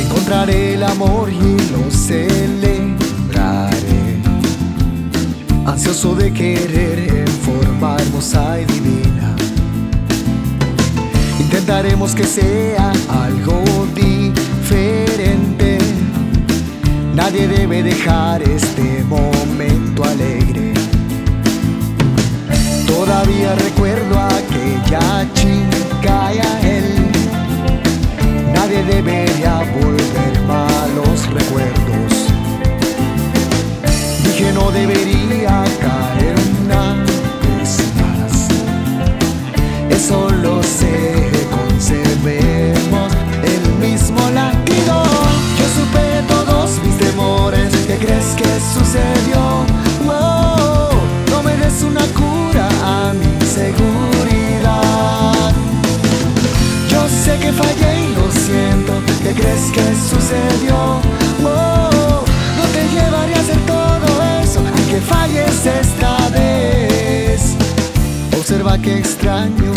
encontraré el amor y lo celebraré. Ansioso de querer en forma hermosa y divina. Intentaremos que sea algo diferente. Nadie debe dejar este momento Observa que extraño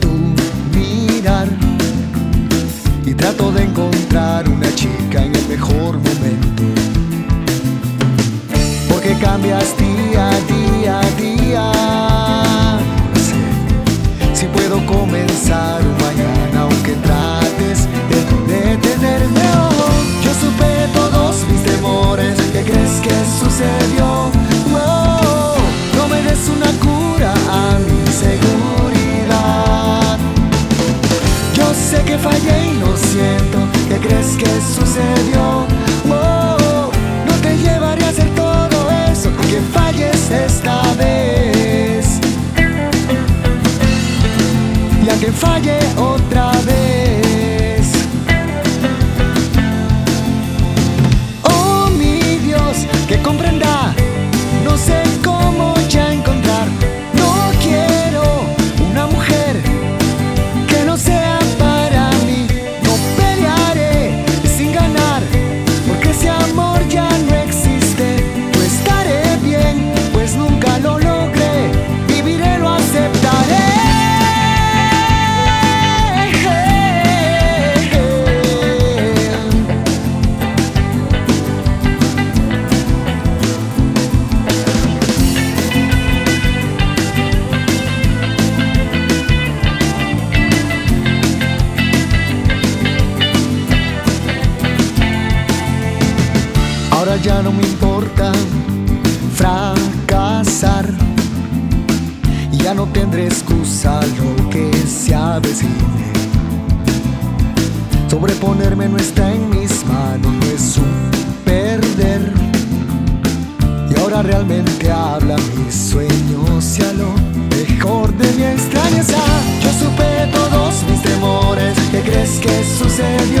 tu mirar y trato de encontrar una chica en el mejor momento. Porque cambias día día día. ¿Qué crees que sucedió? Oh, no te llevaré a hacer todo eso, que falles esta vez. Y a que falle otra ya no me importa fracasar. Ya no tendré excusa lo que se avecine. Sobreponerme no está en mis manos, no es un perder. Y ahora realmente habla mis sueños y a lo mejor de mi extrañeza. Yo supe todos mis temores. ¿Qué crees que sucedió?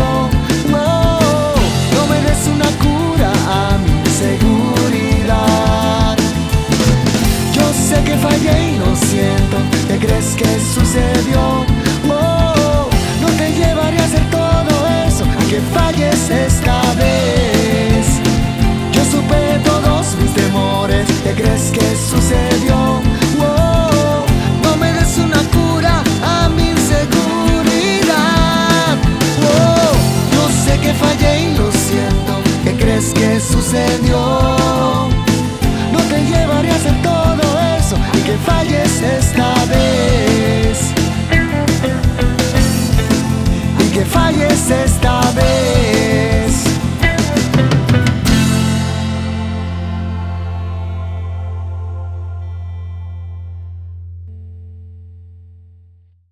Fallé y lo siento. ¿Qué crees que sucedió?